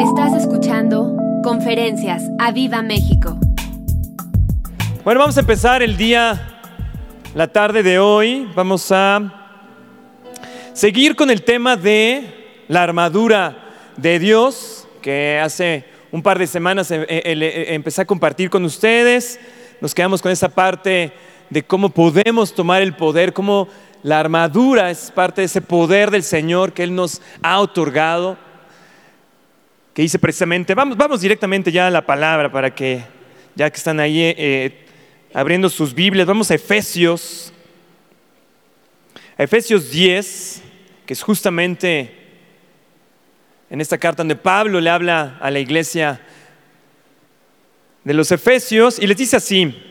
Estás escuchando Conferencias a Viva México. Bueno, vamos a empezar el día, la tarde de hoy. Vamos a seguir con el tema de la armadura de Dios, que hace un par de semanas eh, eh, eh, empecé a compartir con ustedes. Nos quedamos con esa parte de cómo podemos tomar el poder, cómo la armadura es parte de ese poder del Señor que Él nos ha otorgado, que dice precisamente, vamos, vamos directamente ya a la palabra para que, ya que están ahí eh, abriendo sus Biblias, vamos a Efesios, a Efesios 10, que es justamente en esta carta donde Pablo le habla a la iglesia de los Efesios y les dice así,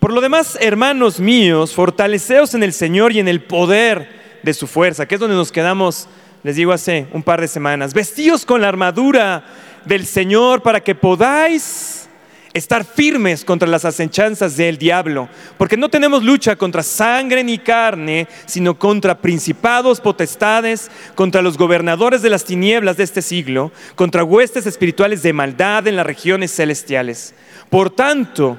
por lo demás, hermanos míos, fortaleceos en el Señor y en el poder de su fuerza, que es donde nos quedamos, les digo, hace un par de semanas. Vestíos con la armadura del Señor para que podáis estar firmes contra las asechanzas del diablo, porque no tenemos lucha contra sangre ni carne, sino contra principados, potestades, contra los gobernadores de las tinieblas de este siglo, contra huestes espirituales de maldad en las regiones celestiales. Por tanto,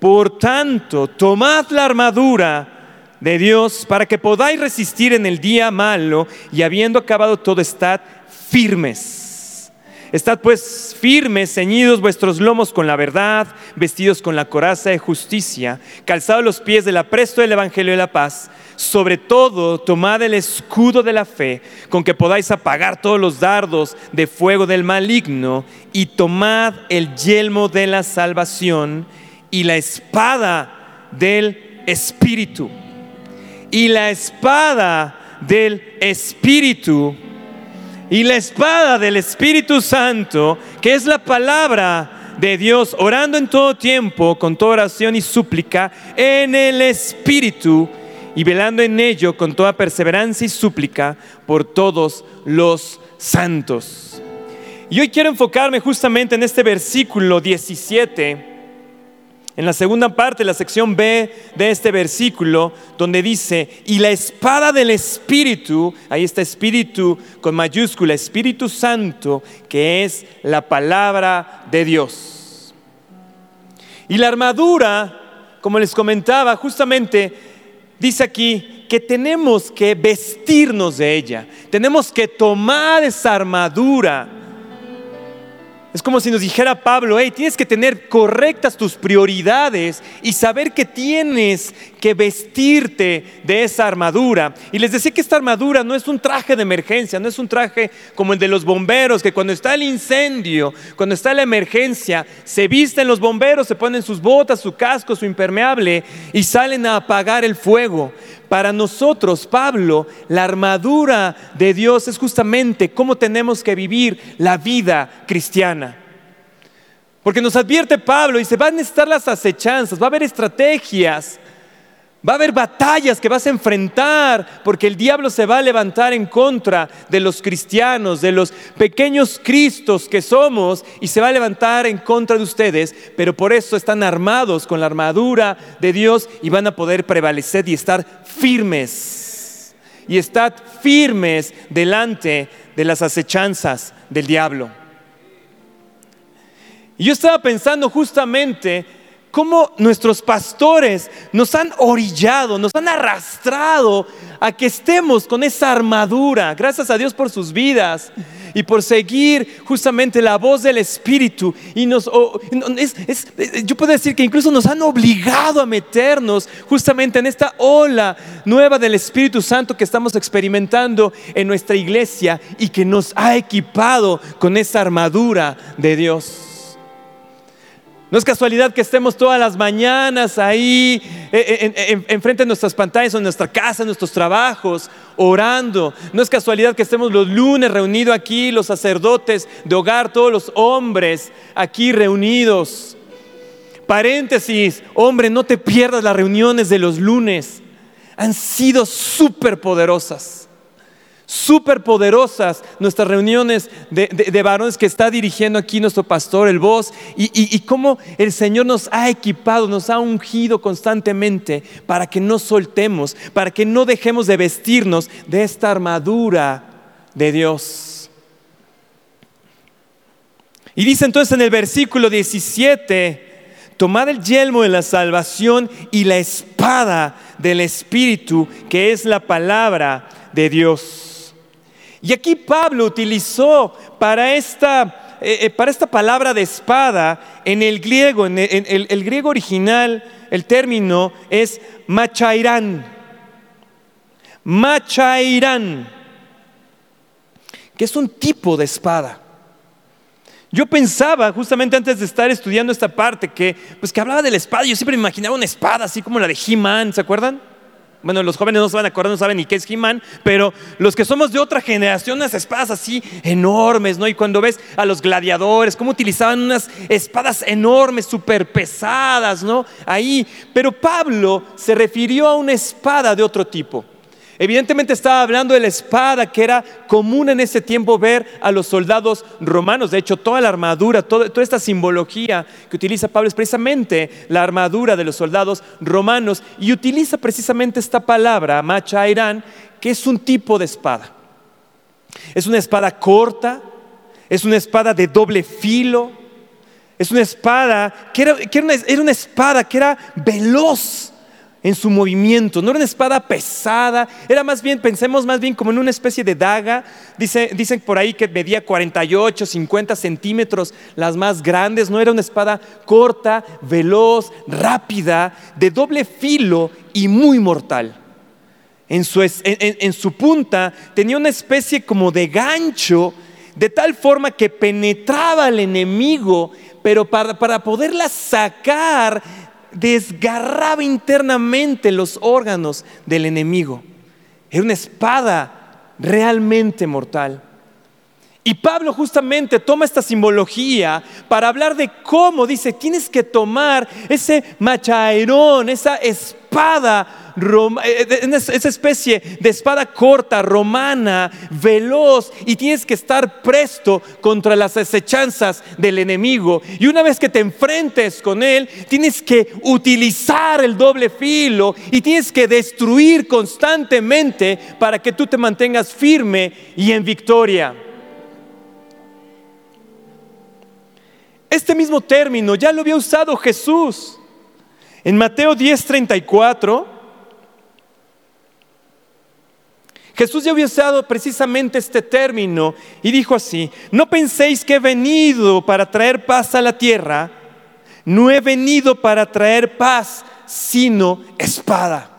por tanto, tomad la armadura de Dios para que podáis resistir en el día malo y habiendo acabado todo, estad firmes. Estad pues firmes, ceñidos vuestros lomos con la verdad, vestidos con la coraza de justicia, calzados los pies del apresto del Evangelio de la paz. Sobre todo, tomad el escudo de la fe, con que podáis apagar todos los dardos de fuego del maligno, y tomad el yelmo de la salvación y la espada del Espíritu. Y la espada del Espíritu. Y la espada del Espíritu Santo, que es la palabra de Dios, orando en todo tiempo, con toda oración y súplica, en el Espíritu, y velando en ello con toda perseverancia y súplica por todos los santos. Y hoy quiero enfocarme justamente en este versículo 17 en la segunda parte, la sección B de este versículo, donde dice, y la espada del Espíritu, ahí está Espíritu con mayúscula, Espíritu Santo, que es la palabra de Dios. Y la armadura, como les comentaba, justamente dice aquí que tenemos que vestirnos de ella, tenemos que tomar esa armadura es como si nos dijera Pablo, hey, tienes que tener correctas tus prioridades y saber que tienes que vestirte de esa armadura. Y les decía que esta armadura no es un traje de emergencia, no es un traje como el de los bomberos, que cuando está el incendio, cuando está la emergencia, se visten los bomberos, se ponen sus botas, su casco, su impermeable y salen a apagar el fuego. Para nosotros, Pablo, la armadura de Dios es justamente cómo tenemos que vivir la vida cristiana. Porque nos advierte Pablo y se van a necesitar las acechanzas, va a haber estrategias, Va a haber batallas que vas a enfrentar porque el diablo se va a levantar en contra de los cristianos, de los pequeños cristos que somos y se va a levantar en contra de ustedes, pero por eso están armados con la armadura de Dios y van a poder prevalecer y estar firmes. Y estar firmes delante de las acechanzas del diablo. Y yo estaba pensando justamente cómo nuestros pastores nos han orillado, nos han arrastrado a que estemos con esa armadura. Gracias a Dios por sus vidas y por seguir justamente la voz del Espíritu. Y nos, yo puedo decir que incluso nos han obligado a meternos justamente en esta ola nueva del Espíritu Santo que estamos experimentando en nuestra iglesia y que nos ha equipado con esa armadura de Dios. No es casualidad que estemos todas las mañanas ahí eh, eh, enfrente de nuestras pantallas en nuestra casa, en nuestros trabajos, orando. No es casualidad que estemos los lunes reunidos aquí, los sacerdotes de hogar, todos los hombres aquí reunidos. Paréntesis, hombre, no te pierdas las reuniones de los lunes. Han sido súper poderosas súper poderosas nuestras reuniones de, varones que está dirigiendo aquí nuestro pastor, el voz, y, y, cómo el Señor nos ha equipado, nos ha ungido constantemente para que no soltemos, para que no dejemos de vestirnos de esta armadura de Dios. Y dice entonces en el versículo 17, tomad el yelmo de la salvación y la espada del Espíritu, que es la palabra de Dios. Y aquí Pablo utilizó para esta, eh, eh, para esta palabra de espada en el griego, en el, griego original, el término es machairán. Machairán, que es un tipo de espada. Yo pensaba, justamente antes de estar estudiando esta parte, que, pues, que hablaba de la espada. Yo siempre me imaginaba una espada así como la de He-Man, ¿se acuerdan? Bueno, los jóvenes no se van a acordar, no saben ni qué es He-Man, pero los que somos de otra generación, unas espadas así enormes, ¿no? Y cuando ves a los gladiadores, cómo utilizaban unas espadas enormes, súper pesadas, ¿no? Ahí. Pero Pablo se refirió a una espada de otro tipo. Evidentemente estaba hablando de la espada que era común en ese tiempo ver a los soldados romanos. De hecho, toda la armadura, toda, esta simbología que utiliza Pablo es precisamente la armadura de los soldados romanos y utiliza precisamente esta palabra, machairán, que es un tipo de espada. Es una espada corta, es una espada de doble filo, es una espada que era, era una espada que era veloz en su movimiento. No era una espada pesada, era más bien, pensemos más bien como en una especie de daga. Dice, dicen por ahí que medía 48, 50 centímetros, las más grandes. No era una espada corta, veloz, rápida, de doble filo y muy mortal. En su, en su punta tenía una especie como de gancho, de tal forma que penetraba al enemigo, pero para, para poderla sacar desgarraba internamente los órganos del enemigo. Era una espada realmente mortal. Y Pablo justamente toma esta simbología para hablar de cómo dice, tienes que tomar ese machaerón, esa espada eh, eh, esa especie de espada corta, romana, veloz, y tienes que estar presto contra las acechanzas del enemigo. Y una vez que te enfrentes con él, tienes que utilizar el doble filo y tienes que destruir constantemente para que tú te mantengas firme y en victoria. Este mismo término ya lo había usado Jesús. En Mateo 10:34 Jesús ya había usado precisamente este término y dijo así, no penséis que he venido para traer paz a la tierra, no he venido para traer paz, sino espada.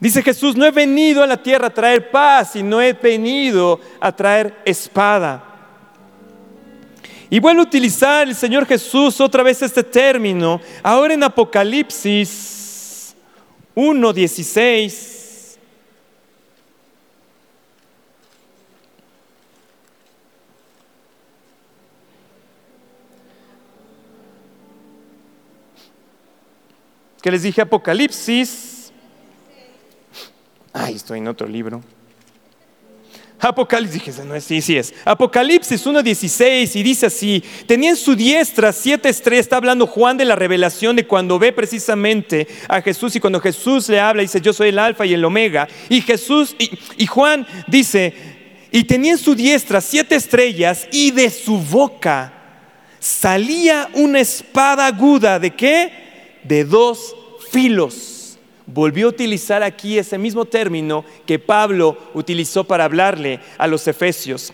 Dice Jesús, no he venido a la tierra a traer paz, no he venido a traer espada. Y vuelve a utilizar el Señor Jesús otra vez este término, ahora en Apocalipsis 1.16. Que les dije Apocalipsis. Ay, estoy en otro libro. Apocalipsis, dije, no es, sí, sí es. Apocalipsis 1.16 y dice así, tenía en su diestra siete estrellas, está hablando Juan de la revelación de cuando ve precisamente a Jesús y cuando Jesús le habla, dice, yo soy el alfa y el omega. Y Jesús, y, y Juan dice, y tenía en su diestra siete estrellas y de su boca salía una espada aguda, ¿de qué? De dos filos volvió a utilizar aquí ese mismo término que Pablo utilizó para hablarle a los efesios.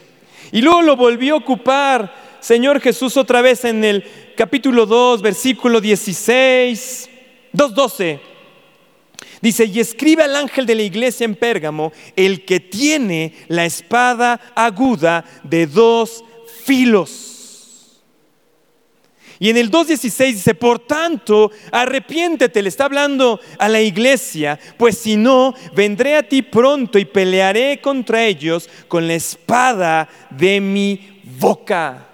Y luego lo volvió a ocupar Señor Jesús otra vez en el capítulo 2, versículo 16, 2.12. Dice, y escribe al ángel de la iglesia en Pérgamo, el que tiene la espada aguda de dos filos y en el 2.16 dice, por tanto, arrepiéntete, le está hablando a la iglesia, pues si no, vendré a ti pronto y pelearé contra ellos con la espada de mi boca.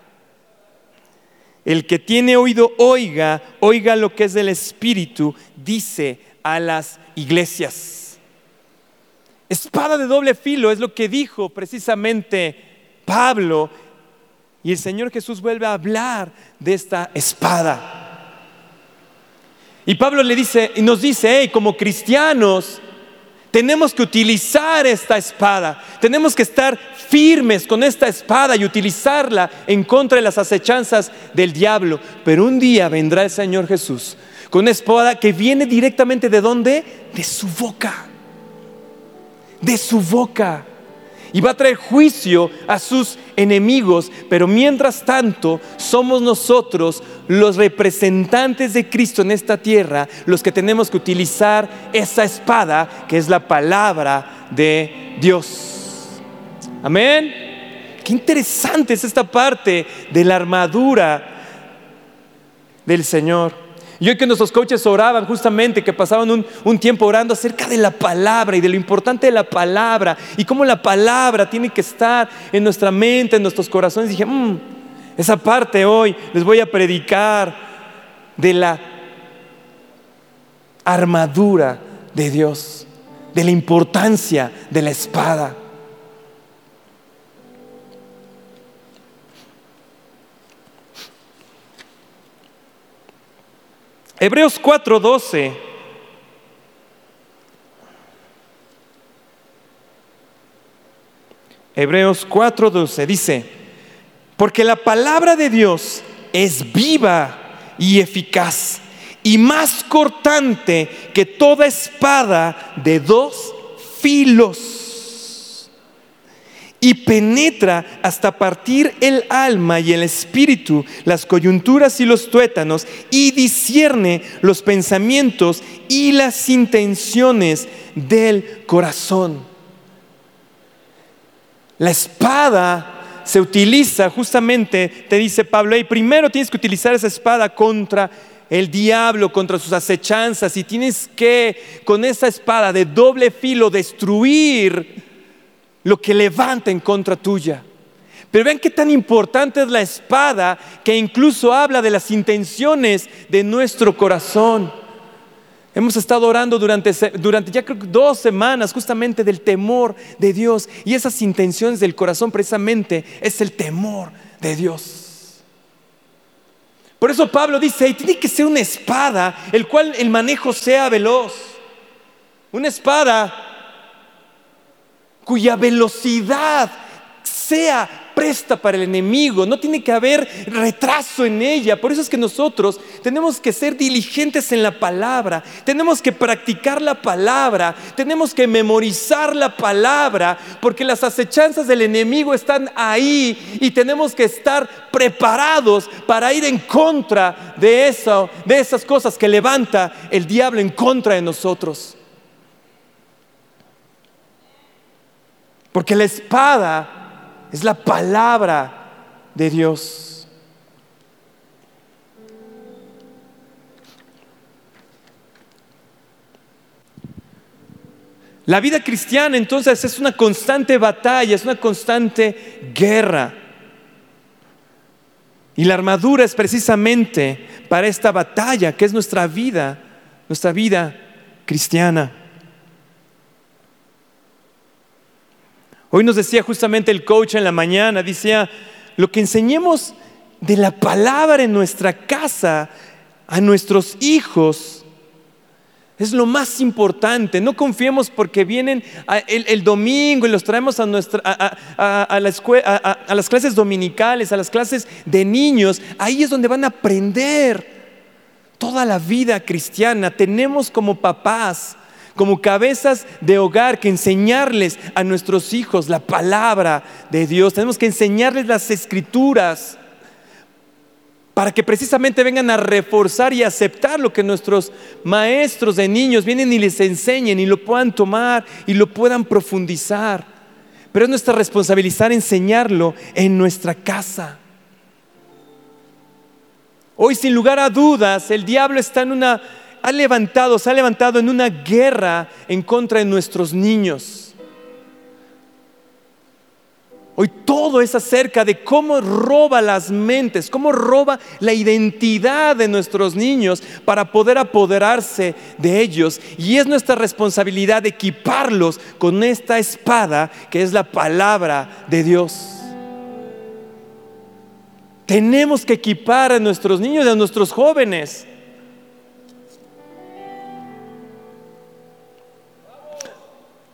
El que tiene oído, oiga, oiga lo que es del Espíritu, dice a las iglesias. Espada de doble filo es lo que dijo precisamente Pablo y el Señor Jesús vuelve a hablar de esta espada. Y Pablo le dice y nos dice, hey, como cristianos, tenemos que utilizar esta espada. Tenemos que estar firmes con esta espada y utilizarla en contra de las acechanzas del diablo. Pero un día vendrá el Señor Jesús con una espada que viene directamente de dónde? De su boca. De su boca y va a traer juicio a sus enemigos, pero mientras tanto somos nosotros los representantes de Cristo en esta tierra los que tenemos que utilizar esa espada que es la palabra de Dios. Amén. Qué interesante es esta parte de la armadura del Señor. Y hoy que nuestros coaches oraban justamente, que pasaban un, tiempo orando acerca de la palabra y de lo importante de la palabra y cómo la palabra tiene que estar en nuestra mente, en nuestros corazones, dije, mm, esa parte hoy les voy a predicar de la armadura de Dios, de la importancia de la espada. Hebreos 4:12. Hebreos 4:12 dice, porque la palabra de Dios es viva y eficaz y más cortante que toda espada de dos filos y penetra hasta partir el alma y el espíritu, las coyunturas y los tuétanos, y discierne los pensamientos y las intenciones del corazón. La espada se utiliza justamente, te dice Pablo, y primero tienes que utilizar esa espada contra el diablo, contra sus acechanzas, y tienes que con esa espada de doble filo destruir lo que levanta en contra tuya. Pero ven qué tan importante es la espada que incluso habla de las intenciones de nuestro corazón. Hemos estado orando durante, ya creo dos semanas justamente del temor de Dios y esas intenciones del corazón precisamente es el temor de Dios. Por eso Pablo dice, tiene que ser una espada el cual el manejo sea veloz. Una espada cuya velocidad sea presta para el enemigo, no tiene que haber retraso en ella. Por eso es que nosotros tenemos que ser diligentes en la palabra, tenemos que practicar la palabra, tenemos que memorizar la palabra, porque las acechanzas del enemigo están ahí y tenemos que estar preparados para ir en contra de eso, de esas cosas que levanta el diablo en contra de nosotros. Porque la espada es la palabra de Dios. La vida cristiana entonces es una constante batalla, es una constante guerra. Y la armadura es precisamente para esta batalla que es nuestra vida, nuestra vida cristiana. Hoy nos decía justamente el coach en la mañana, decía, lo que enseñemos de la palabra en nuestra casa a nuestros hijos es lo más importante. No confiemos porque vienen el, domingo y los traemos a, nuestra, a, la a las clases dominicales, a las clases de niños. Ahí es donde van a aprender toda la vida cristiana. Tenemos como papás como cabezas de hogar, que enseñarles a nuestros hijos la palabra de Dios. Tenemos que enseñarles las escrituras para que precisamente vengan a reforzar y aceptar lo que nuestros maestros de niños vienen y les enseñen y lo puedan tomar y lo puedan profundizar. Pero es nuestra responsabilidad enseñarlo en nuestra casa. Hoy sin lugar a dudas el diablo está en una ha levantado, se ha levantado en una guerra en contra de nuestros niños. Hoy todo es acerca de cómo roba las mentes, cómo roba la identidad de nuestros niños para poder apoderarse de ellos. Y es nuestra responsabilidad equiparlos con esta espada que es la palabra de Dios. Tenemos que equipar a nuestros niños y a nuestros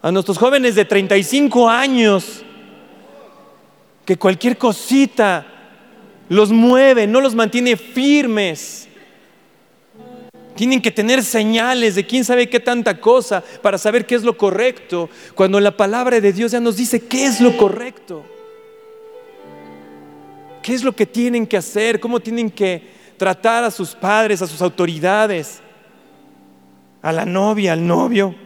a nuestros jóvenes de 35 años, que cualquier cosita los mueve, no los mantiene firmes. Tienen que tener señales de quién sabe qué tanta cosa para saber qué es lo correcto, cuando la palabra de Dios ya nos dice qué es lo correcto. ¿Qué es lo que tienen que hacer? ¿Cómo tienen que tratar a sus padres, a sus autoridades, a la novia, al novio?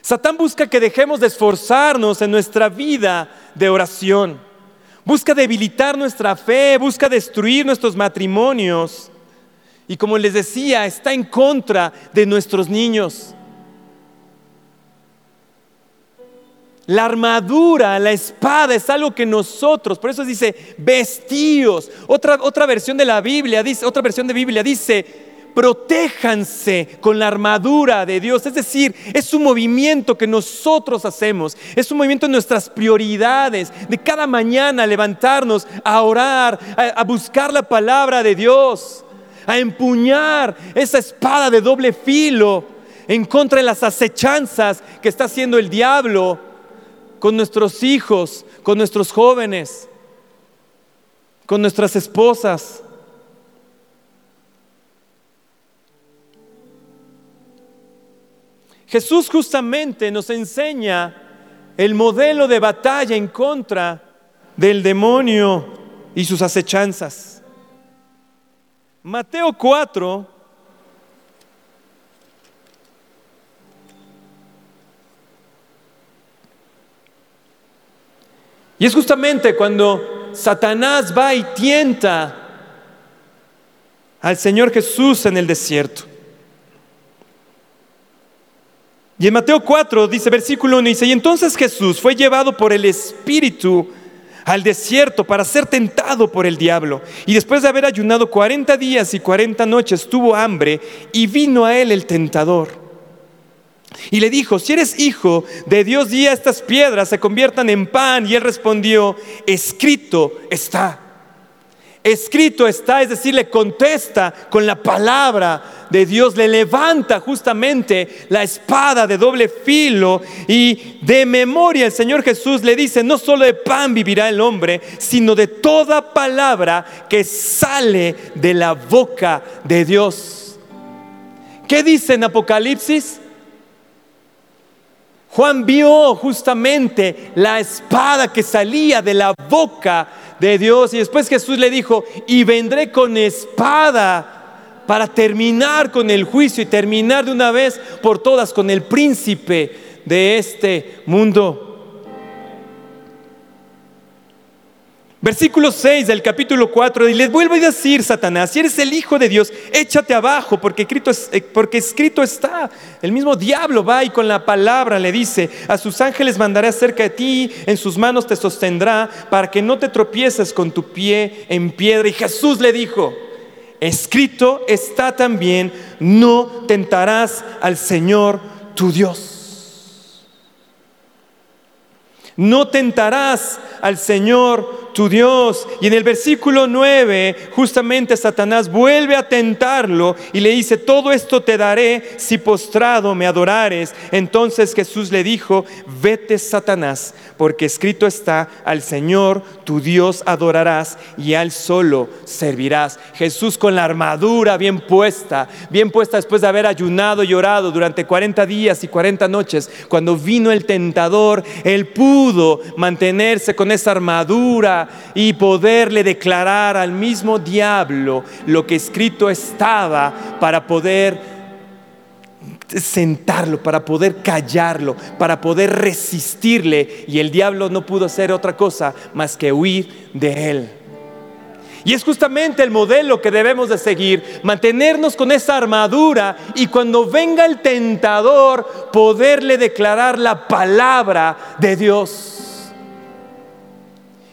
Satán busca que dejemos de esforzarnos en nuestra vida de oración. Busca debilitar nuestra fe, busca destruir nuestros matrimonios. Y como les decía, está en contra de nuestros niños. La armadura, la espada es algo que nosotros, por eso dice vestíos. Otra, otra versión de la Biblia dice, otra versión de Biblia dice, protéjanse con la armadura de Dios. Es decir, es un movimiento que nosotros hacemos, es un movimiento de nuestras prioridades, de cada mañana levantarnos a orar, a buscar la palabra de Dios, a empuñar esa espada de doble filo en contra de las acechanzas que está haciendo el diablo con nuestros hijos, con nuestros jóvenes, con nuestras esposas. Jesús justamente nos enseña el modelo de batalla en contra del demonio y sus acechanzas. Mateo 4, Y es justamente cuando Satanás va y tienta al Señor Jesús en el desierto. Y en Mateo 4 dice, versículo 1, dice, y entonces Jesús fue llevado por el Espíritu al desierto para ser tentado por el diablo. Y después de haber ayunado 40 días y 40 noches, tuvo hambre y vino a él el tentador y le dijo, si eres hijo de Dios, di a estas piedras se conviertan en pan. Y él respondió, escrito está. Escrito está, es decir, le contesta con la palabra de Dios, le levanta justamente la espada de doble filo y de memoria el Señor Jesús le dice, no solo de pan vivirá el hombre, sino de toda palabra que sale de la boca de Dios. ¿Qué dice en Apocalipsis? Juan vio justamente la espada que salía de la boca de Dios y después Jesús le dijo, y vendré con espada para terminar con el juicio y terminar de una vez por todas con el príncipe de este mundo. Versículo 6 del capítulo 4, y les vuelvo a decir, Satanás, si eres el Hijo de Dios, échate abajo, porque escrito, eh, porque escrito está. El mismo diablo va y con la palabra le dice, a sus ángeles mandaré acerca de ti, en sus manos te sostendrá, para que no te tropieces con tu pie en piedra. Y Jesús le dijo, escrito está también, no tentarás al Señor tu Dios. No tentarás al Señor tu Dios. Y en el versículo 9, justamente Satanás vuelve a tentarlo y le dice, todo esto te daré si postrado me adorares. Entonces Jesús le dijo, vete Satanás, porque escrito está, al Señor tu Dios adorarás y al solo servirás. Jesús con la armadura bien puesta, bien puesta después de haber ayunado y orado durante 40 días y 40 noches, cuando vino el tentador, él pudo mantenerse con esa armadura y poderle declarar al mismo diablo lo que escrito estaba para poder sentarlo, para poder callarlo, para poder resistirle. Y el diablo no pudo hacer otra cosa más que huir de él. Y es justamente el modelo que debemos de seguir, mantenernos con esa armadura y cuando venga el tentador, poderle declarar la palabra de Dios.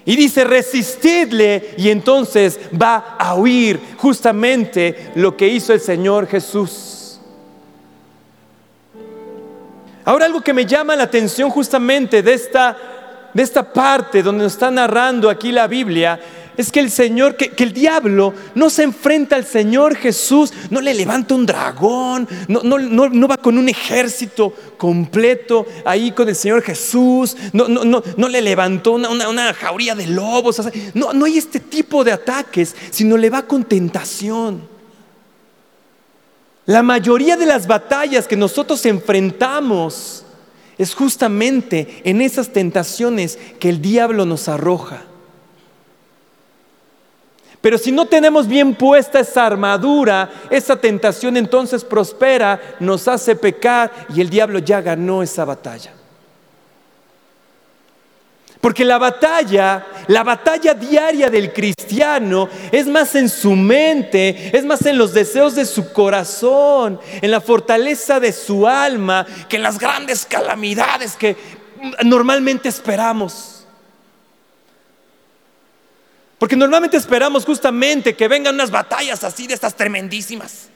Y dice, resistidle y entonces va a huir justamente lo que hizo el Señor Jesús. Ahora algo que me llama la atención justamente de esta, de esta parte donde nos está narrando aquí la Biblia es que el Señor, que, el diablo no se enfrenta al Señor Jesús, no le levanta un dragón, no, va con un ejército completo ahí con el Señor Jesús, no, le levantó una, jauría de lobos, no hay este tipo de ataques, sino le va con tentación. La mayoría de las batallas que nosotros enfrentamos es justamente en esas tentaciones que el diablo nos arroja. Pero si no tenemos bien puesta esa armadura, esa tentación entonces prospera, nos hace pecar y el diablo ya ganó esa batalla. Porque la batalla, la batalla diaria del cristiano es más en su mente, es más en los deseos de su corazón, en la fortaleza de su alma, que en las grandes calamidades que normalmente esperamos. Porque normalmente esperamos justamente que vengan unas batallas así de estas tremendísimas.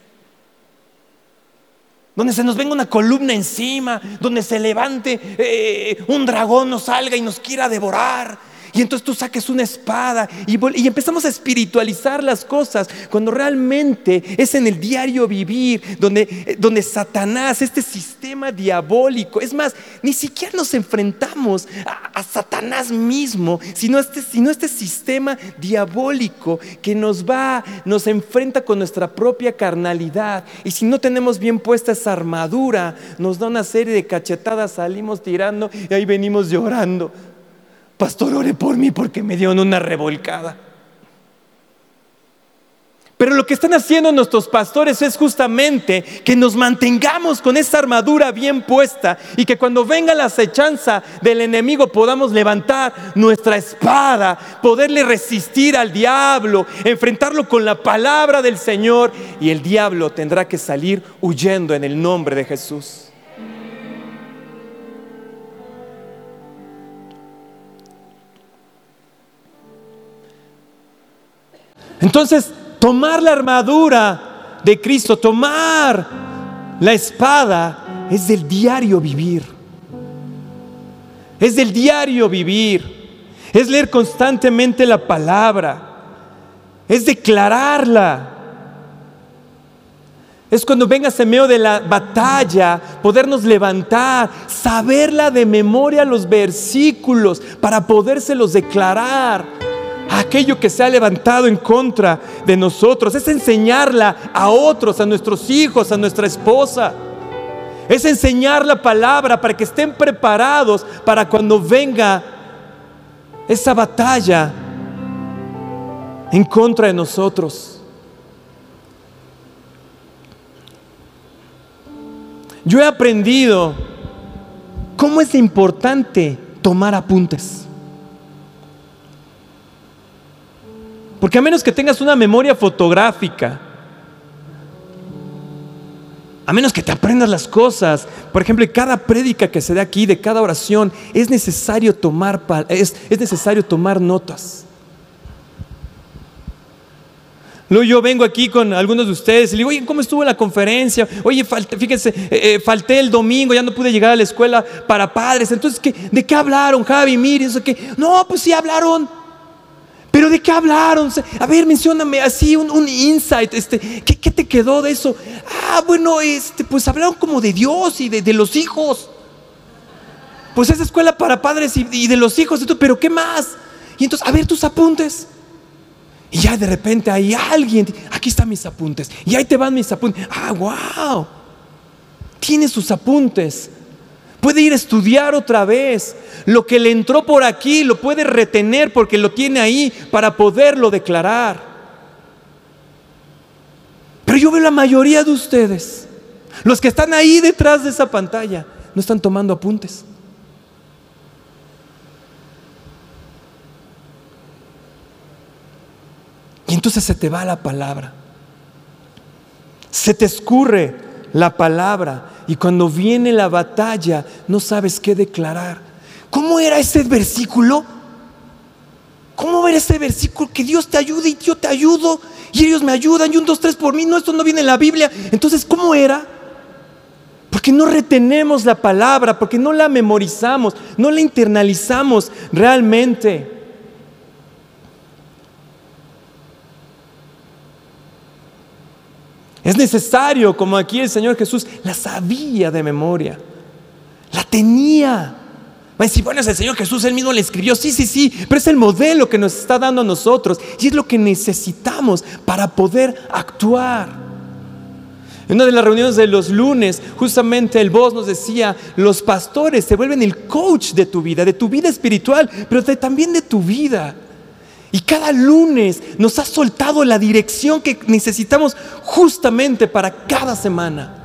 Donde se nos venga una columna encima, donde se levante eh, un dragón, nos salga y nos quiera devorar. Y entonces tú saques una espada y, empezamos a espiritualizar las cosas cuando realmente es en el diario vivir donde, eh, donde Satanás, este sistema diabólico, es más, ni siquiera nos enfrentamos a, Satanás mismo, sino este, sino este sistema diabólico que nos va, nos enfrenta con nuestra propia carnalidad. Y si no tenemos bien puesta esa armadura, nos da una serie de cachetadas, salimos tirando y ahí venimos llorando. Pastor, ore por mí porque me dio una revolcada. Pero lo que están haciendo nuestros pastores es justamente que nos mantengamos con esa armadura bien puesta y que cuando venga la acechanza del enemigo podamos levantar nuestra espada, poderle resistir al diablo, enfrentarlo con la palabra del Señor y el diablo tendrá que salir huyendo en el nombre de Jesús. Entonces, tomar la armadura de Cristo, tomar la espada, es del diario vivir. Es del diario vivir. Es leer constantemente la palabra. Es declararla. Es cuando vengas en medio de la batalla, podernos levantar, saberla de memoria los versículos para podérselos declarar aquello que se ha levantado en contra de nosotros, es enseñarla a otros, a nuestros hijos, a nuestra esposa. Es enseñar la palabra para que estén preparados para cuando venga esa batalla en contra de nosotros. Yo he aprendido cómo es importante tomar apuntes. Porque a menos que tengas una memoria fotográfica, a menos que te aprendas las cosas, por ejemplo, cada prédica que se dé aquí, de cada oración, es necesario tomar, es, necesario tomar notas. Luego yo vengo aquí con algunos de ustedes y le digo, oye, ¿cómo estuvo la conferencia? Oye, fíjense, eh, eh, falté el domingo, ya no pude llegar a la escuela para padres. Entonces, ¿de qué hablaron, Javi? Mire, eso que, no, pues sí hablaron. ¿Pero de qué hablaron? A ver, mencióname así un, insight. Este, ¿qué, te quedó de eso? Ah, bueno, este, pues hablaron como de Dios y de, los hijos. Pues es escuela para padres y, de los hijos. Pero ¿qué más? Y entonces, a ver tus apuntes. Y ya de repente hay alguien. Aquí están mis apuntes. Y ahí te van mis apuntes. Ah, wow. Tiene sus apuntes. Puede ir a estudiar otra vez. Lo que le entró por aquí lo puede retener porque lo tiene ahí para poderlo declarar. Pero yo veo la mayoría de ustedes, los que están ahí detrás de esa pantalla, no están tomando apuntes. Y entonces se te va la palabra. Se te escurre la palabra y cuando viene la batalla no sabes qué declarar. ¿Cómo era ese versículo? ¿Cómo era ese versículo? Que Dios te ayude y yo te ayudo y ellos me ayudan y un, dos, tres por mí. No, esto no viene en la Biblia. Entonces, ¿cómo era? Porque no retenemos la palabra, porque no la memorizamos, no la internalizamos realmente. Es necesario, como aquí el Señor Jesús la sabía de memoria, la tenía. Va a bueno, es el Señor Jesús, él mismo le escribió, sí, sí, sí, pero es el modelo que nos está dando a nosotros y es lo que necesitamos para poder actuar. En una de las reuniones de los lunes, justamente el voz nos decía, los pastores se vuelven el coach de tu vida, de tu vida espiritual, pero también de tu vida. Y cada lunes nos ha soltado la dirección que necesitamos justamente para cada semana.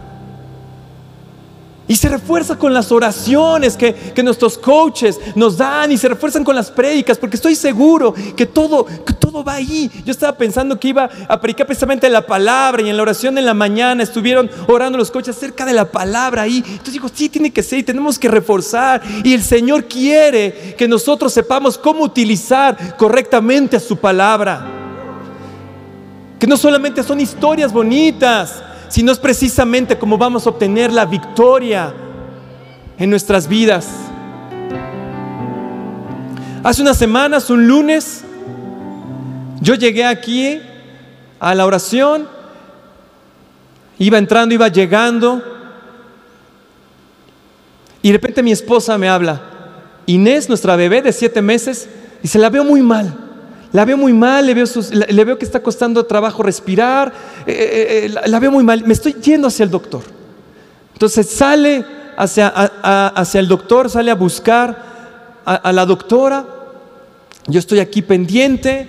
Y se refuerza con las oraciones que, nuestros coaches nos dan y se refuerzan con las prédicas, porque estoy seguro que todo, que todo va ahí. Yo estaba pensando que iba a predicar precisamente la palabra y en la oración en la mañana estuvieron orando los coaches acerca de la palabra ahí. Entonces digo, sí, tiene que ser y tenemos que reforzar. Y el Señor quiere que nosotros sepamos cómo utilizar correctamente a su palabra. Que no solamente son historias bonitas, sino es precisamente como vamos a obtener la victoria en nuestras vidas. Hace unas semanas, un lunes, yo llegué aquí a la oración, iba entrando, iba llegando, y de repente mi esposa me habla, Inés, nuestra bebé de siete meses, y se la veo muy mal. La veo muy mal, le veo, le veo que está costando trabajo respirar, eh, eh, eh, la, veo muy mal. Me estoy yendo hacia el doctor. Entonces sale hacia, hacia el doctor, sale a buscar a, la doctora. Yo estoy aquí pendiente.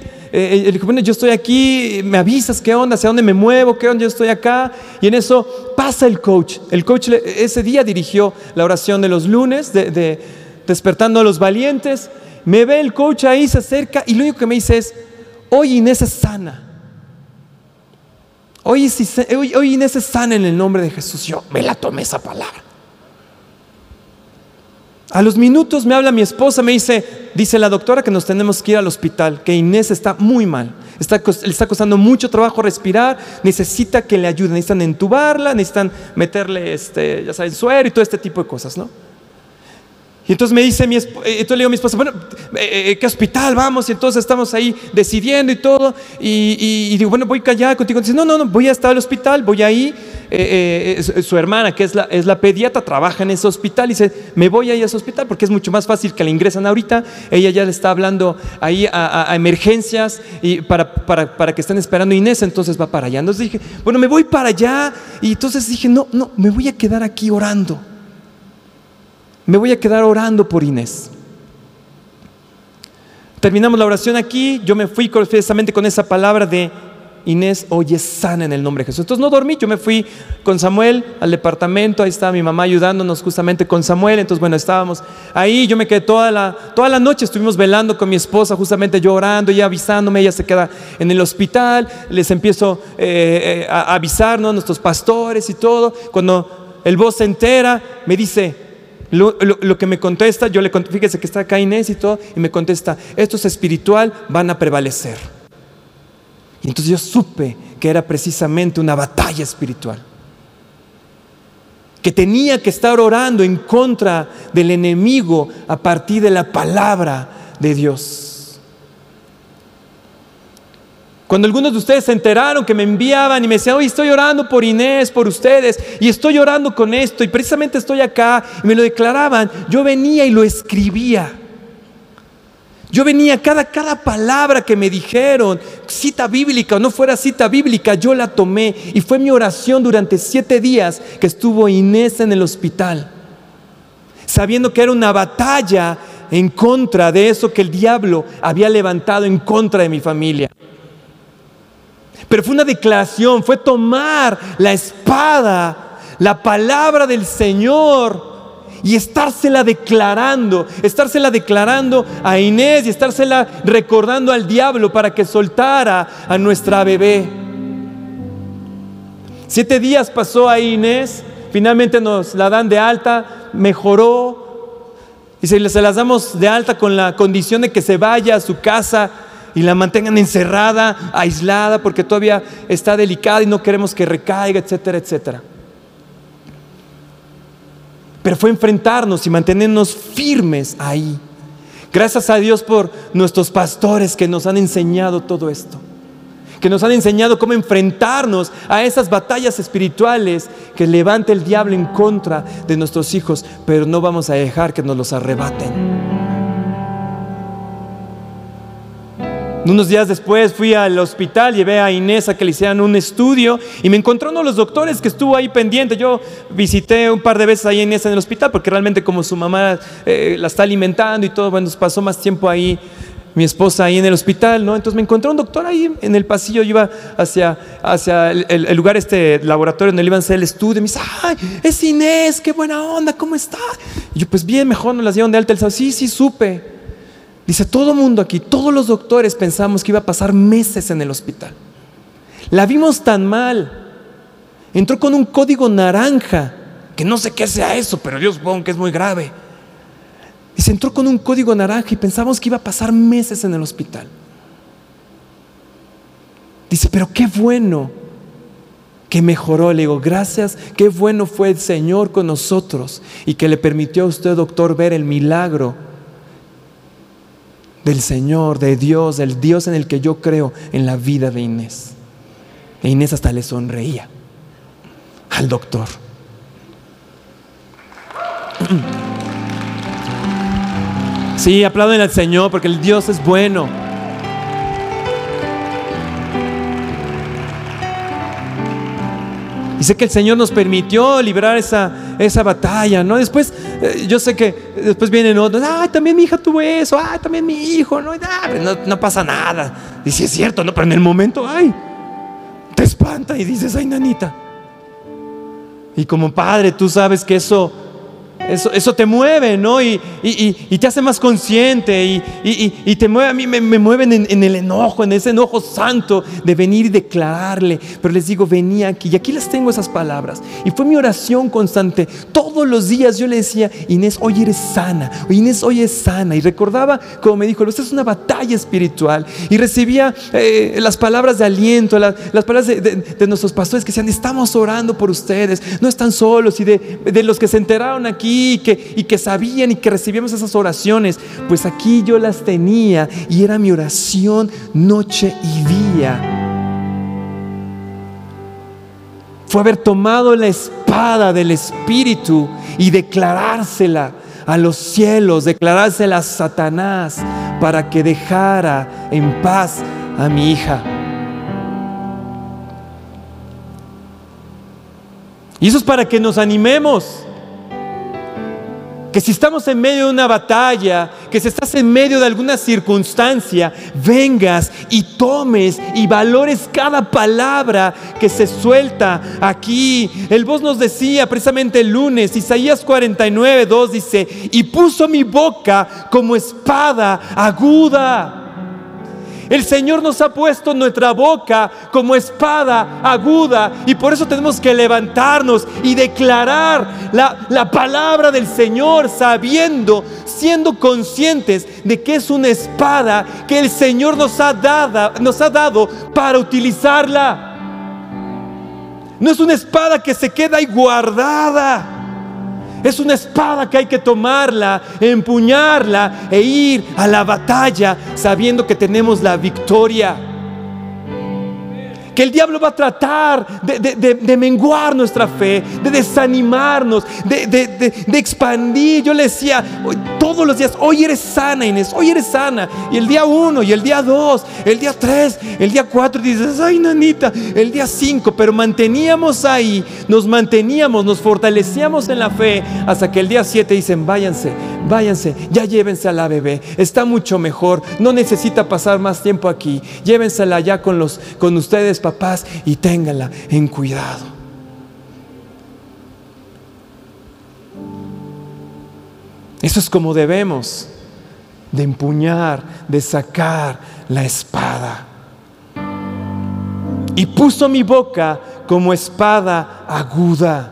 Bueno, yo estoy aquí, me avisas qué onda, hacia dónde me muevo, qué onda, yo estoy acá. Y en eso pasa el coach. El coach ese día dirigió la oración de los lunes, de despertando a los valientes. Me ve el coach ahí, se acerca y lo único que me dice es, hoy Inés es sana. Hoy, hoy, Inés es sana en el nombre de Jesús. Yo me la tomé esa palabra. A los minutos me habla mi esposa, me dice, dice la doctora que nos tenemos que ir al hospital, que Inés está muy mal, está, le está costando mucho trabajo respirar, necesita que le ayuden, necesitan entubarla, necesitan meterle, este, ya saben, suero y todo este tipo de cosas, ¿no? Y entonces me dice mi eh, entonces le digo a mi esposa, bueno, eh, eh, ¿qué hospital vamos? Y entonces estamos ahí decidiendo y todo. Y, digo, bueno, voy allá contigo. Dice, no, no, no, voy a estar al hospital, voy ahí. su hermana, que es la, es la pediatra, trabaja en ese hospital. Y dice, me voy ahí a ese hospital porque es mucho más fácil que la ingresan ahorita. Ella ya le está hablando ahí a, emergencias y para, para, para, que estén esperando Inés, entonces va para allá. Entonces dije, bueno, me voy para allá. Y entonces dije, no, no, me voy a quedar aquí orando me voy a quedar orando por Inés. Terminamos la oración aquí, yo me fui precisamente con esa palabra de Inés, hoy es sana en el nombre de Jesús. Entonces no dormí, yo me fui con Samuel al departamento, ahí estaba mi mamá ayudándonos justamente con Samuel, entonces bueno, estábamos ahí, yo me quedé toda la, toda la noche, estuvimos velando con mi esposa, justamente yo orando, y avisándome, ella se queda en el hospital, les empiezo eh, eh, a avisar, ¿no? nuestros pastores y todo, cuando el voz se entera, me dice, lo, que me contesta, yo le contesto, fíjese que está acá Inés y todo, y me contesta, esto es espiritual, van a prevalecer. Y entonces yo supe que era precisamente una batalla espiritual. Que tenía que estar orando en contra del enemigo a partir de la palabra de Dios. Cuando algunos de ustedes se enteraron que me enviaban y me decían, hoy estoy orando por Inés, por ustedes, y estoy orando con esto, y precisamente estoy acá, y me lo declaraban, yo venía y lo escribía. Yo venía, cada, cada palabra que me dijeron, cita bíblica o no fuera cita bíblica, yo la tomé. Y fue mi oración durante siete días que estuvo Inés en el hospital. Sabiendo que era una batalla en contra de eso que el diablo había levantado en contra de mi familia. Pero fue una declaración, fue tomar la espada, la palabra del Señor y estársela declarando, estársela declarando a Inés y estársela recordando al diablo para que soltara a nuestra bebé. Siete días pasó a Inés, finalmente nos la dan de alta, mejoró y se las damos de alta con la condición de que se vaya a su casa y la mantengan encerrada, aislada, porque todavía está delicada y no queremos que recaiga, etcétera, etcétera. Pero fue enfrentarnos y mantenernos firmes ahí. Gracias a Dios por nuestros pastores que nos han enseñado todo esto. que nos han enseñado cómo enfrentarnos a esas batallas espirituales que levanta el diablo en contra de nuestros hijos, pero no vamos a dejar que nos los arrebaten. Unos días después fui al hospital, llevé a Inés a que le hicieran un estudio y me encontró uno de los doctores que estuvo ahí pendiente. Yo visité un par de veces a Inés en el hospital porque realmente como su mamá eh, la está alimentando y todo, bueno, nos pasó más tiempo ahí mi esposa ahí en el hospital, ¿no? Entonces me encontró un doctor ahí en el pasillo, yo iba hacia, hacia el, lugar, este laboratorio donde iban a hacer el estudio, y me dice, ay, es Inés, qué buena onda, ¿cómo está? Y yo, pues bien, mejor nos las dieron de alta, el sí, sí, supe. Dice, todo mundo aquí, todos los doctores pensamos que iba a pasar meses en el hospital. La vimos tan mal. Entró con un código naranja, que no sé qué sea eso, pero yo supongo que es muy grave. Dice, entró con un código naranja y pensamos que iba a pasar meses en el hospital. Dice, pero qué bueno que mejoró. Le digo, gracias, qué bueno fue el Señor con nosotros y que le permitió a usted, doctor, ver el milagro del Señor, de Dios, del Dios en el que yo creo en la vida de Inés. E Inés hasta le sonreía al doctor. Sí, aplauden al Señor porque el Dios es bueno. Y sé que el Señor nos permitió librar esa, esa batalla, ¿no? Después, eh, yo sé que después vienen otros, ay, también mi hija tuvo eso, ay, también mi hijo, ¿no? no, no pasa nada. Y sí es cierto, ¿no? Pero en el momento, ay, te espanta y dices, ay, nanita. Y como padre, tú sabes que eso eso, te mueve, ¿no? Y, te hace más consciente y, te mueve, a mí me, mueven en, el enojo, en ese enojo santo de venir y declararle. Pero les digo, venía aquí y aquí les tengo esas palabras. Y fue mi oración constante. Todos los días yo le decía, Inés, hoy eres sana, Inés, hoy es sana. Y recordaba, como me dijo, esta es una batalla espiritual. Y recibía eh, las palabras de aliento, las, palabras de, nuestros pastores que decían, estamos orando por ustedes, no están solos. Y de los que se enteraron aquí y que, y que sabían y que recibíamos esas oraciones, pues aquí yo las tenía y era mi oración noche y día. Fue haber tomado la espada del Espíritu y declarársela a los cielos, declarársela a Satanás para que dejara en paz a mi hija. Y eso es para que nos animemos que si estamos en medio de una batalla, que si estás en medio de alguna circunstancia, vengas y tomes y valores cada palabra que se suelta aquí. El voz nos decía precisamente el lunes, Isaías 49, 2 dice, y puso mi boca como espada aguda. El Señor nos ha puesto nuestra boca como espada aguda y por eso tenemos que levantarnos y declarar la, palabra del Señor sabiendo, siendo conscientes de que es una espada que el Señor nos ha dado, nos ha dado para utilizarla. No es una espada que se queda ahí guardada. Es una espada que hay que tomarla, empuñarla e ir a la batalla sabiendo que tenemos la victoria que el diablo va a tratar de, menguar nuestra fe, de desanimarnos, de, expandir. Yo le decía todos los días, hoy eres sana Inés, hoy eres sana. Y el día uno, y el día dos, el día tres, el día cuatro, dices, ay nanita, el día cinco, pero manteníamos ahí, nos manteníamos, nos fortalecíamos en la fe hasta que el día siete dicen, váyanse, váyanse, ya llévense a la bebé, está mucho mejor, no necesita pasar más tiempo aquí, llévensela ya con, los, con ustedes papás y téngala en cuidado. Eso es como debemos de empuñar, de sacar la espada. Y puso mi boca como espada aguda.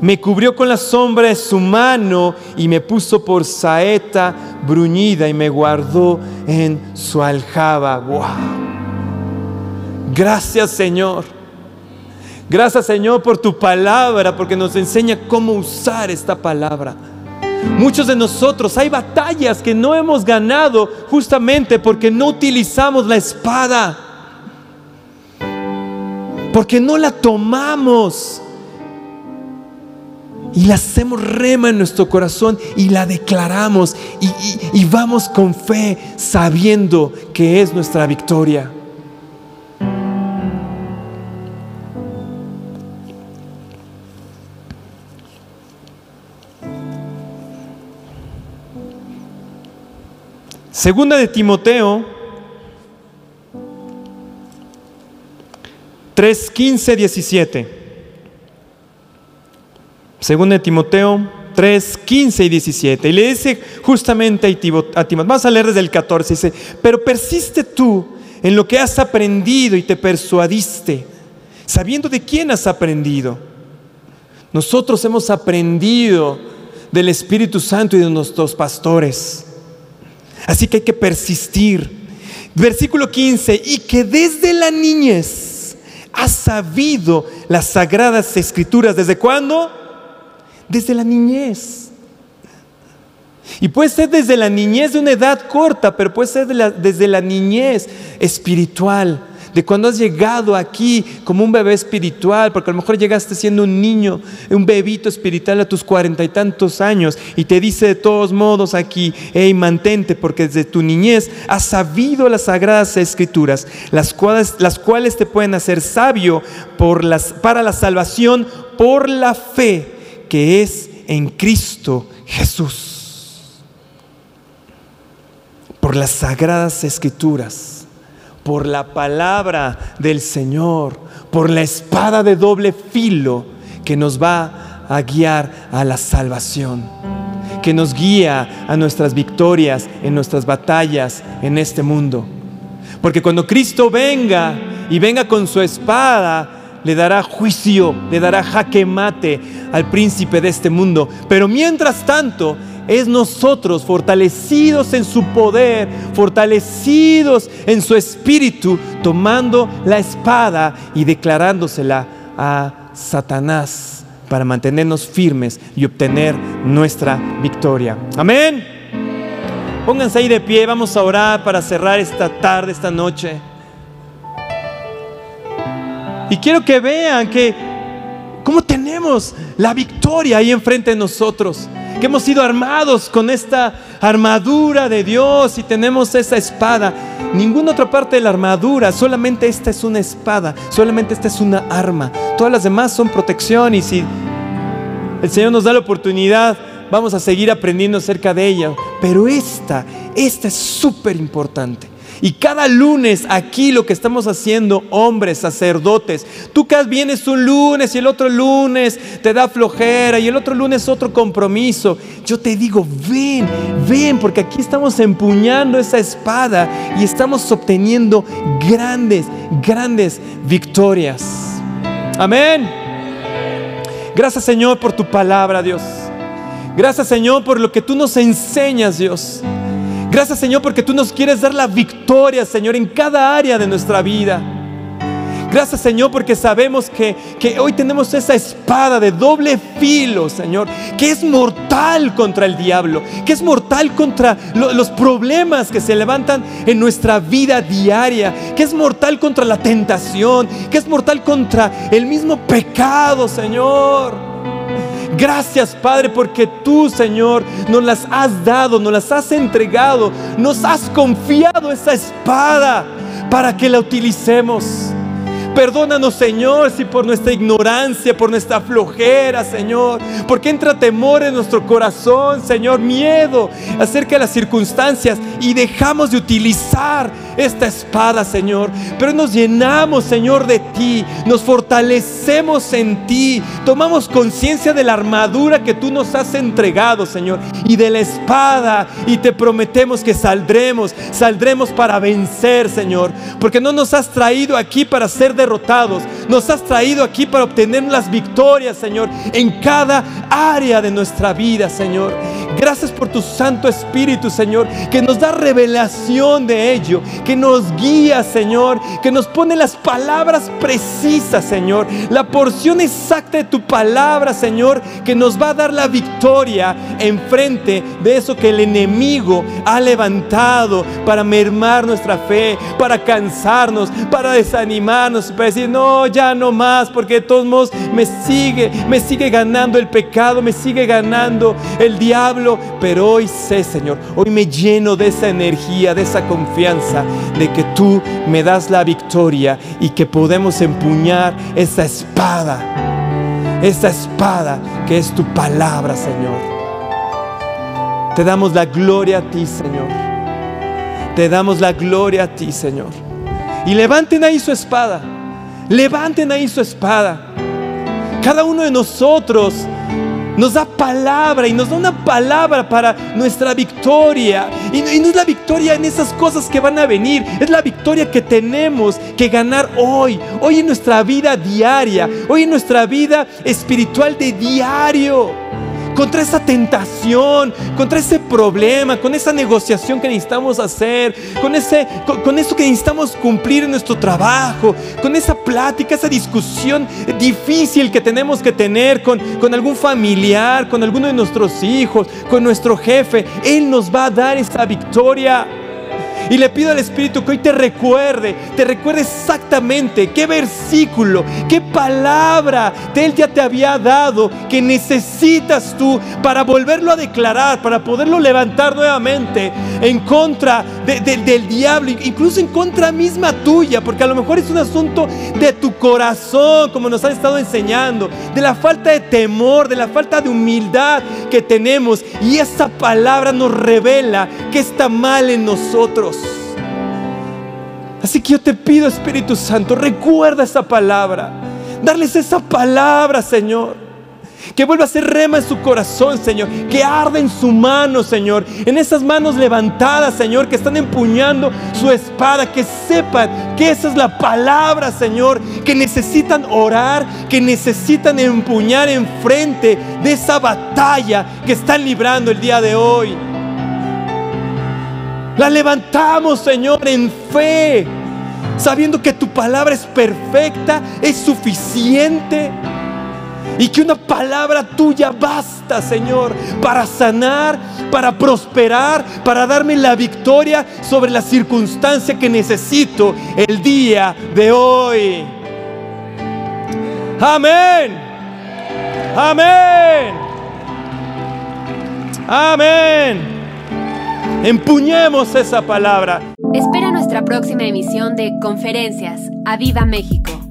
Me cubrió con la sombra de su mano y me puso por saeta bruñida y me guardó en su aljaba. ¡Wow! Gracias Señor. Gracias Señor por tu palabra, porque nos enseña cómo usar esta palabra. Muchos de nosotros hay batallas que no hemos ganado justamente porque no utilizamos la espada. porque no la tomamos y la hacemos rema en nuestro corazón y la declaramos y, vamos con fe sabiendo que es nuestra victoria. Segunda de Timoteo 3, 15, 17. Según de Timoteo 3, 15 y 17. Y le dice justamente a Timoteo, vamos a leer desde el 14, dice, pero persiste tú en lo que has aprendido y te persuadiste, sabiendo de quién has aprendido. Nosotros hemos aprendido del Espíritu Santo y de nuestros pastores. Así que hay que persistir. Versículo 15, y que desde la niñez has sabido las sagradas escrituras. ¿Desde cuándo? desde la niñez. Y puede ser desde la niñez de una edad corta, pero puede ser desde la niñez espiritual, de cuando has llegado aquí como un bebé espiritual, porque a lo mejor llegaste siendo un niño, un bebito espiritual a tus cuarenta y tantos años, y te dice de todos modos aquí, hey, mantente, porque desde tu niñez has sabido las sagradas escrituras, las cuales, te pueden hacer sabio para la salvación por la fe que es en Cristo Jesús. Por las sagradas escrituras, por la palabra del Señor, por la espada de doble filo que nos va a guiar a la salvación, que nos guía a nuestras victorias en nuestras batallas en este mundo. Porque cuando Cristo venga y venga con su espada, le dará juicio, le dará jaque mate al príncipe de este mundo. Pero mientras tanto, es nosotros fortalecidos en su poder, fortalecidos en su espíritu, tomando la espada y declarándosela a Satanás para mantenernos firmes y obtener nuestra victoria. Amén. Pónganse ahí de pie, vamos a orar para cerrar esta tarde, esta noche. Y quiero que vean que cómo tenemos la victoria ahí enfrente de nosotros. Que hemos sido armados con esta armadura de Dios y tenemos esa espada. Ninguna otra parte de la armadura, solamente esta es una espada, solamente esta es una arma. Todas las demás son protección y si el Señor nos da la oportunidad, vamos a seguir aprendiendo acerca de ella. Pero esta, esta es súper importante. Y cada lunes aquí lo que estamos haciendo, hombres, sacerdotes, tú que vienes un lunes y el otro lunes te da flojera y el otro lunes otro compromiso. Yo te digo, ven, ven, porque aquí estamos empuñando esa espada y estamos obteniendo grandes, grandes victorias. Amén. Gracias Señor por tu palabra, Dios. Gracias Señor por lo que tú nos enseñas, Dios. Gracias Señor porque tú nos quieres dar la victoria, Señor, en cada área de nuestra vida. Gracias Señor porque sabemos que, hoy tenemos esa espada de doble filo, Señor, que es mortal contra el diablo, que es mortal contra los problemas que se levantan en nuestra vida diaria, que es mortal contra la tentación, que es mortal contra el mismo pecado, Señor. Gracias, Padre, porque tú, Señor, nos las has dado, nos las has entregado, nos has confiado esa espada para que la utilicemos. Perdónanos, Señor, si por nuestra ignorancia, por nuestra flojera, Señor, porque entra temor en nuestro corazón, Señor, miedo acerca de las circunstancias y dejamos de utilizar esta espada, Señor. Pero nos llenamos, Señor, de ti, nos fortalecemos en ti, tomamos conciencia de la armadura que tú nos has entregado, Señor, y de la espada, y te prometemos que saldremos, saldremos para vencer, Señor, porque no nos has traído aquí para ser derrotados. Nos has traído aquí para obtener las victorias, Señor, en cada área de nuestra vida, Señor. Gracias por tu Santo Espíritu, Señor, que nos da revelación de ello, que nos guía, Señor, que nos pone las palabras precisas, Señor, la porción exacta de tu palabra, Señor, que nos va a dar la victoria enfrente de eso que el enemigo ha levantado para mermar nuestra fe, para cansarnos, para desanimarnos, para decir, no, ya no más, porque de todos modos me sigue, me sigue ganando el pecado, me sigue ganando el diablo, pero hoy sé, Señor, hoy me lleno de esa energía, de esa confianza, de que tú me das la victoria y que podemos empuñar esa espada, esa espada que es tu palabra, Señor. Te damos la gloria a ti, Señor. Te damos la gloria a ti, Señor. Y levanten ahí su espada. Levanten ahí su espada. Cada uno de nosotros nos da palabra y nos da una palabra para nuestra victoria. Y, no es la victoria en esas cosas que van a venir, es la victoria que tenemos que ganar hoy, hoy en nuestra vida diaria, hoy en nuestra vida espiritual de diario contra esa tentación, contra ese problema, con esa negociación que necesitamos hacer, con, ese, con, eso que necesitamos cumplir en nuestro trabajo, con esa esa discusión difícil que tenemos que tener con, con algún familiar, con alguno de nuestros hijos, con nuestro jefe. Él nos va a dar esa victoria. Y le pido al Espíritu que hoy te recuerde, te recuerde exactamente qué versículo, qué palabra de Él ya te había dado que necesitas tú para volverlo a declarar, para poderlo levantar nuevamente en contra del diablo, incluso en contra misma tuya, porque a lo mejor es un asunto de tu corazón, como nos han estado enseñando, de la falta de temor, de la falta de humildad que tenemos. Y esa palabra nos revela que está mal en nosotros. Así que yo te pido, Espíritu Santo, recuerda esa palabra. Darles esa palabra, Señor. Que vuelva a ser rema en su corazón, Señor. Que arde en su mano, Señor. En esas manos levantadas, Señor, que están empuñando su espada. Que sepan que esa es la palabra, Señor. Que necesitan orar, que necesitan empuñar enfrente de esa batalla que están librando el día de hoy. La levantamos, Señor, en fe, sabiendo que tu palabra es perfecta, es suficiente. Y que una palabra tuya basta, Señor, para sanar, para prosperar, para darme la victoria sobre la circunstancia que necesito el día de hoy. Amén. Amén. Amén. Empuñemos esa palabra. Espera nuestra próxima emisión de Conferencias. ¡A Viva México!